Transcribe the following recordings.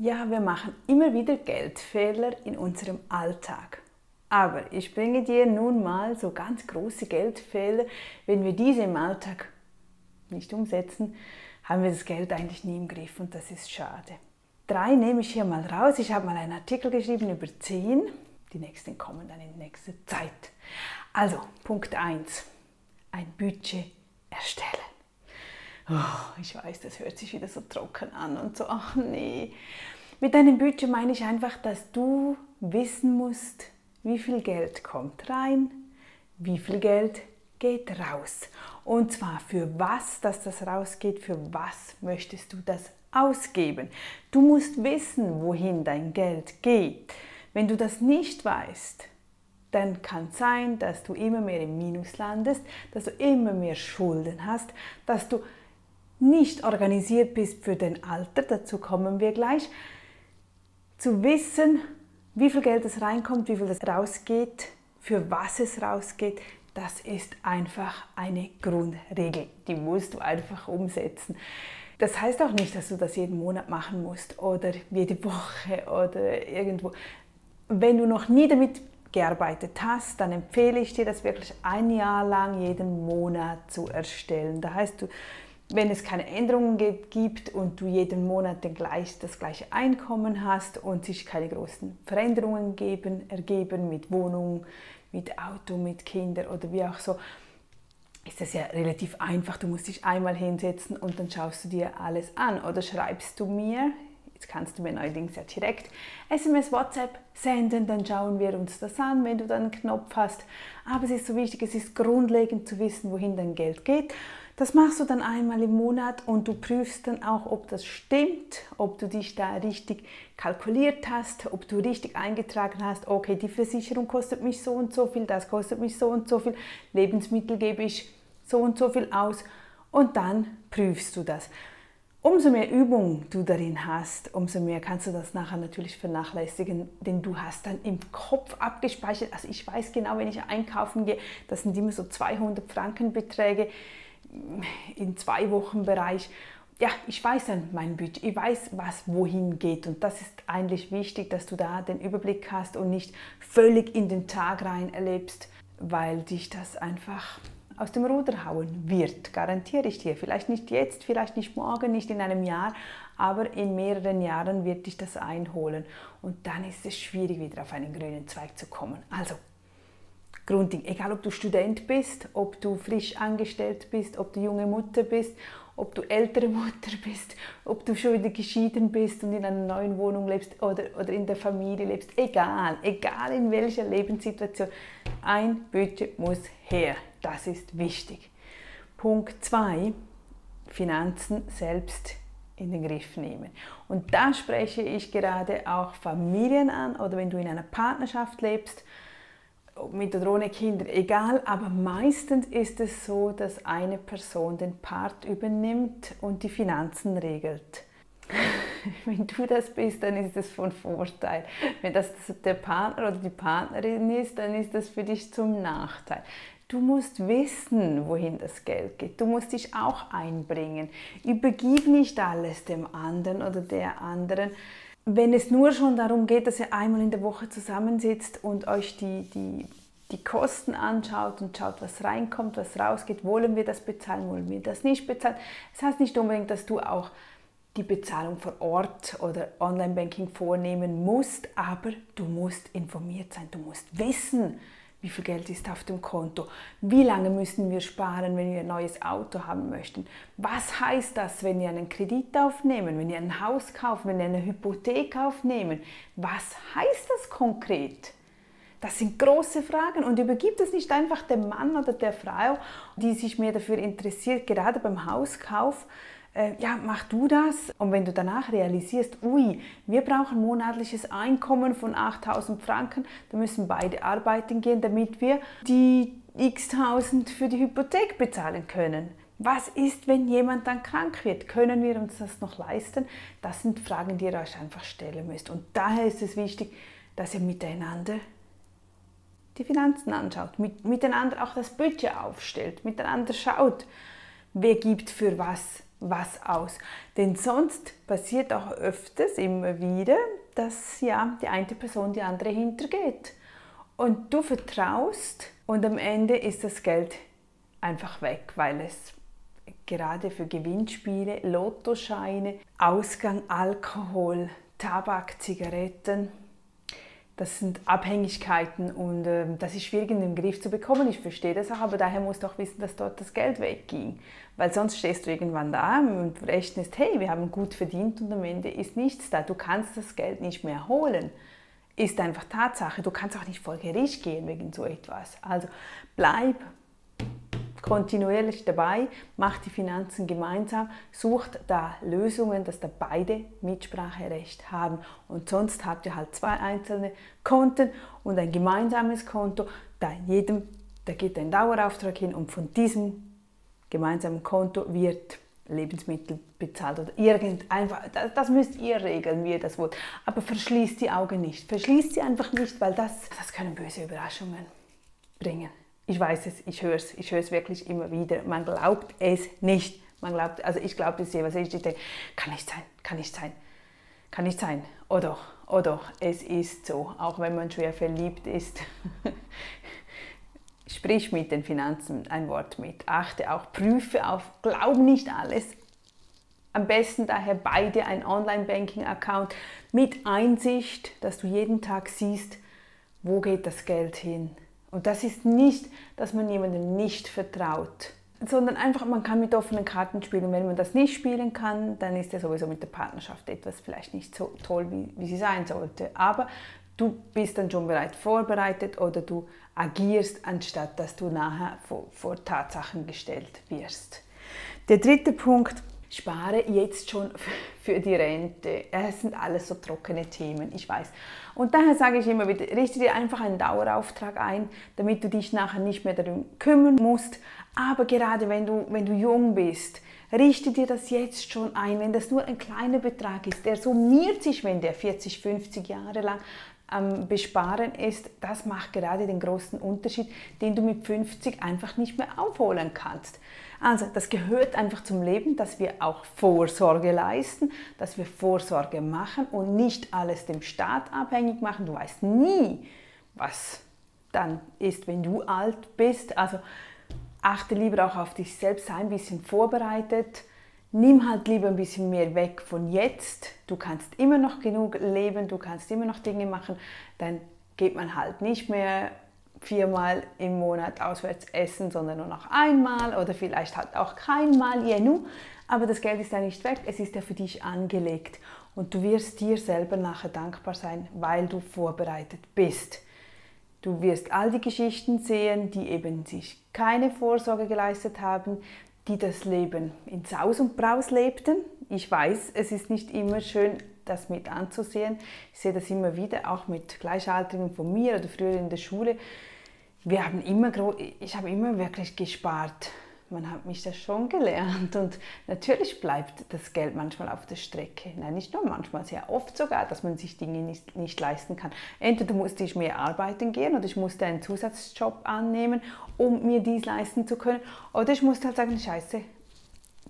Ja, wir machen immer wieder Geldfehler in unserem Alltag. Aber ich bringe dir nun mal so ganz große Geldfehler. Wenn wir diese im Alltag nicht umsetzen, haben wir das Geld eigentlich nie im Griff und das ist schade. Drei nehme ich hier mal raus. Ich habe mal einen Artikel geschrieben über zehn. Die nächsten kommen dann in nächster Zeit. Also, Punkt 1. Ein Budget erstellen. Oh, ich weiß, das hört sich wieder so trocken an und so, ach nee. Mit deinem Budget meine ich einfach, dass du wissen musst, wie viel Geld kommt rein, wie viel Geld geht raus. Und zwar für was, dass das rausgeht, für was möchtest du das ausgeben. Du musst wissen, wohin dein Geld geht. Wenn du das nicht weißt, dann kann es sein, dass du immer mehr im Minus landest, dass du immer mehr Schulden hast, dass du nicht organisiert bist für dein Alter, dazu kommen wir gleich, zu wissen, wie viel Geld es reinkommt, wie viel es rausgeht, für was es rausgeht, das ist einfach eine Grundregel. Die musst du einfach umsetzen. Das heißt auch nicht, dass du das jeden Monat machen musst oder jede Woche oder irgendwo. Wenn du noch nie damit gearbeitet hast, dann empfehle ich dir, das wirklich ein Jahr lang jeden Monat zu erstellen. Da heißt du, wenn es keine Änderungen gibt und du jeden Monat gleich, das gleiche Einkommen hast und sich keine großen Veränderungen geben, ergeben mit Wohnung, mit Auto, mit Kindern oder wie auch so, ist das ja relativ einfach. Du musst dich einmal hinsetzen und dann schaust du dir alles an oder schreibst du mir, jetzt kannst du mir neuerdings ja direkt SMS, WhatsApp senden, dann schauen wir uns das an, wenn du dann einen Knopf hast. Aber es ist so wichtig, es ist grundlegend zu wissen, wohin dein Geld geht. Das machst du dann einmal im Monat und du prüfst dann auch, ob das stimmt, ob du dich da richtig kalkuliert hast, ob du richtig eingetragen hast, okay, die Versicherung kostet mich so und so viel, das kostet mich so und so viel, Lebensmittel gebe ich so und so viel aus und dann prüfst du das. Umso mehr Übung du darin hast, umso mehr kannst du das nachher natürlich vernachlässigen, denn du hast dann im Kopf abgespeichert. Also ich weiß genau, wenn ich einkaufen gehe, das sind immer so 200 Franken Beträge in zwei Wochen Bereich. Ja, ich weiß dann mein Budget, ich weiß, was wohin geht und das ist eigentlich wichtig, dass du da den Überblick hast und nicht völlig in den Tag rein erlebst, weil dich das einfach aus dem Ruder hauen wird, garantiere ich dir. Vielleicht nicht jetzt, vielleicht nicht morgen, nicht in einem Jahr, aber in mehreren Jahren wird dich das einholen und dann ist es schwierig, wieder auf einen grünen Zweig zu kommen. Also Grundding. Egal, ob du Student bist, ob du frisch angestellt bist, ob du junge Mutter bist, ob du ältere Mutter bist, ob du schon wieder geschieden bist und in einer neuen Wohnung lebst oder, oder in der Familie lebst. Egal, egal in welcher Lebenssituation. Ein Budget muss her. Das ist wichtig. Punkt 2. Finanzen selbst in den Griff nehmen. Und da spreche ich gerade auch Familien an oder wenn du in einer Partnerschaft lebst mit oder ohne Kinder, egal, aber meistens ist es so, dass eine Person den Part übernimmt und die Finanzen regelt. Wenn du das bist, dann ist das von Vorteil. Wenn das der Partner oder die Partnerin ist, dann ist das für dich zum Nachteil. Du musst wissen, wohin das Geld geht. Du musst dich auch einbringen. Übergib nicht alles dem anderen oder der anderen wenn es nur schon darum geht, dass ihr einmal in der Woche zusammensitzt und euch die, die, die Kosten anschaut und schaut, was reinkommt, was rausgeht, wollen wir das bezahlen, wollen wir das nicht bezahlen. Das heißt nicht unbedingt, dass du auch die Bezahlung vor Ort oder Online-Banking vornehmen musst, aber du musst informiert sein, du musst wissen, wie viel Geld ist auf dem Konto? Wie lange müssen wir sparen, wenn wir ein neues Auto haben möchten? Was heißt das, wenn wir einen Kredit aufnehmen, wenn wir ein Haus kaufen, wenn wir eine Hypothek aufnehmen? Was heißt das konkret? Das sind große Fragen und übergibt es nicht einfach dem Mann oder der Frau, die sich mehr dafür interessiert, gerade beim Hauskauf, äh, ja, mach du das. Und wenn du danach realisierst, ui, wir brauchen monatliches Einkommen von 8000 Franken, dann müssen beide arbeiten gehen, damit wir die x tausend für die Hypothek bezahlen können. Was ist, wenn jemand dann krank wird? Können wir uns das noch leisten? Das sind Fragen, die ihr euch einfach stellen müsst. Und daher ist es wichtig, dass ihr miteinander die Finanzen anschaut, miteinander auch das Budget aufstellt, miteinander schaut, wer gibt für was was aus. Denn sonst passiert auch öfters immer wieder, dass ja die eine Person die andere hintergeht. Und du vertraust und am Ende ist das Geld einfach weg, weil es gerade für Gewinnspiele, Lottoscheine, Ausgang, Alkohol, Tabak, Zigaretten, das sind Abhängigkeiten und äh, das ist schwierig in den Griff zu bekommen. Ich verstehe das auch, aber daher musst du auch wissen, dass dort das Geld wegging. Weil sonst stehst du irgendwann da und rechnest, hey, wir haben gut verdient und am Ende ist nichts da. Du kannst das Geld nicht mehr holen. Ist einfach Tatsache. Du kannst auch nicht vor Gericht gehen wegen so etwas. Also bleib kontinuierlich dabei, macht die Finanzen gemeinsam, sucht da Lösungen, dass da beide Mitspracherecht haben. Und sonst habt ihr halt zwei einzelne Konten und ein gemeinsames Konto. Da jedem, da geht ein Dauerauftrag hin und von diesem gemeinsamen Konto wird Lebensmittel bezahlt oder irgend einfach, das, das, müsst ihr regeln, wie ihr das wollt. Aber verschließt die Augen nicht. Verschließt sie einfach nicht, weil das, das können böse Überraschungen bringen. Ich weiß es, ich höre es, ich höre es wirklich immer wieder. Man glaubt es nicht. Man glaubt, also ich glaube es sehr, was ich denke, kann nicht sein, kann nicht sein, kann nicht sein. Oder, oder es ist so, auch wenn man schwer verliebt ist. Sprich mit den Finanzen ein Wort mit. Achte auch, prüfe auf, glaub nicht alles. Am besten daher beide ein Online-Banking-Account mit Einsicht, dass du jeden Tag siehst, wo geht das Geld hin und das ist nicht, dass man jemandem nicht vertraut, sondern einfach, man kann mit offenen Karten spielen. Wenn man das nicht spielen kann, dann ist ja sowieso mit der Partnerschaft etwas vielleicht nicht so toll, wie, wie sie sein sollte. Aber du bist dann schon bereits vorbereitet oder du agierst, anstatt dass du nachher vor, vor Tatsachen gestellt wirst. Der dritte Punkt, spare jetzt schon für die Rente. Es sind alles so trockene Themen, ich weiß. Und daher sage ich immer wieder, richte dir einfach einen Dauerauftrag ein, damit du dich nachher nicht mehr darum kümmern musst. Aber gerade wenn du, wenn du jung bist, richte dir das jetzt schon ein, wenn das nur ein kleiner Betrag ist. Der summiert sich, wenn der 40, 50 Jahre lang am Besparen ist, das macht gerade den großen Unterschied, den du mit 50 einfach nicht mehr aufholen kannst. Also das gehört einfach zum Leben, dass wir auch Vorsorge leisten, dass wir Vorsorge machen und nicht alles dem Staat abhängig machen. Du weißt nie, was dann ist, wenn du alt bist. Also achte lieber auch auf dich selbst, sei ein bisschen vorbereitet nimm halt lieber ein bisschen mehr weg von jetzt. Du kannst immer noch genug leben, du kannst immer noch Dinge machen. Dann geht man halt nicht mehr viermal im Monat auswärts essen, sondern nur noch einmal oder vielleicht halt auch keinmal, je nu. Aber das Geld ist ja nicht weg, es ist ja für dich angelegt. Und du wirst dir selber nachher dankbar sein, weil du vorbereitet bist. Du wirst all die Geschichten sehen, die eben sich keine Vorsorge geleistet haben, die das Leben in Saus und Braus lebten. Ich weiß, es ist nicht immer schön, das mit anzusehen. Ich sehe das immer wieder, auch mit Gleichaltrigen von mir oder früher in der Schule. Wir haben immer, ich habe immer wirklich gespart man hat mich das schon gelernt und natürlich bleibt das Geld manchmal auf der Strecke. Nein, nicht nur manchmal, sehr oft sogar, dass man sich Dinge nicht, nicht leisten kann. Entweder musste ich mehr arbeiten gehen oder ich musste einen Zusatzjob annehmen, um mir dies leisten zu können. Oder ich musste halt sagen, scheiße,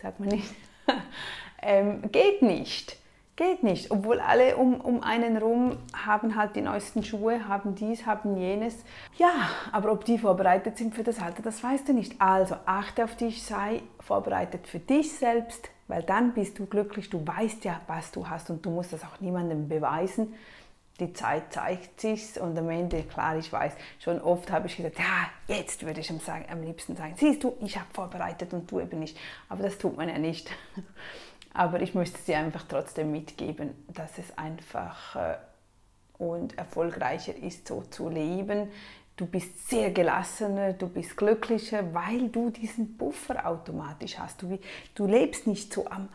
sagt man nicht, ähm, geht nicht. Geht nicht, obwohl alle um, um einen rum haben halt die neuesten Schuhe, haben dies, haben jenes. Ja, aber ob die vorbereitet sind für das Alter, das weißt du nicht. Also achte auf dich, sei vorbereitet für dich selbst, weil dann bist du glücklich, du weißt ja, was du hast und du musst das auch niemandem beweisen. Die Zeit zeigt sich's und am Ende, klar, ich weiß, schon oft habe ich gesagt, ja, jetzt würde ich am, am liebsten sagen, siehst du, ich habe vorbereitet und du eben nicht. Aber das tut man ja nicht. Aber ich möchte sie einfach trotzdem mitgeben, dass es einfach äh, und erfolgreicher ist, so zu leben. Du bist sehr gelassener, du bist glücklicher, weil du diesen Buffer automatisch hast. Du, du lebst nicht so am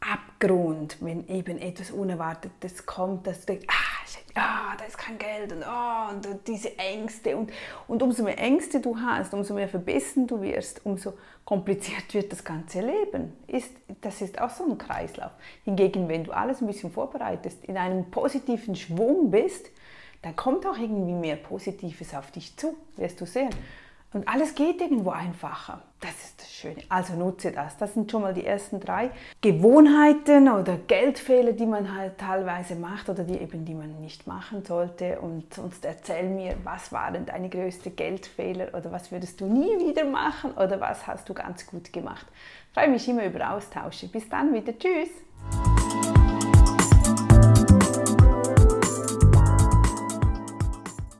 Abgrund, wenn eben etwas Unerwartetes kommt, dass du denkst, ah, ah, da ist kein Geld und, oh, und diese Ängste. Und, und umso mehr Ängste du hast, umso mehr verbissen du wirst, umso kompliziert wird das ganze Leben. Ist, das ist auch so ein Kreislauf. Hingegen, wenn du alles ein bisschen vorbereitest, in einem positiven Schwung bist, dann kommt auch irgendwie mehr Positives auf dich zu, wirst du sehen. Und alles geht irgendwo einfacher. Das ist das Schöne. Also nutze das. Das sind schon mal die ersten drei Gewohnheiten oder Geldfehler, die man halt teilweise macht oder die eben die man nicht machen sollte. Und sonst erzähl mir, was waren deine größten Geldfehler oder was würdest du nie wieder machen oder was hast du ganz gut gemacht. Ich freue mich immer über Austausche. Bis dann wieder. Tschüss.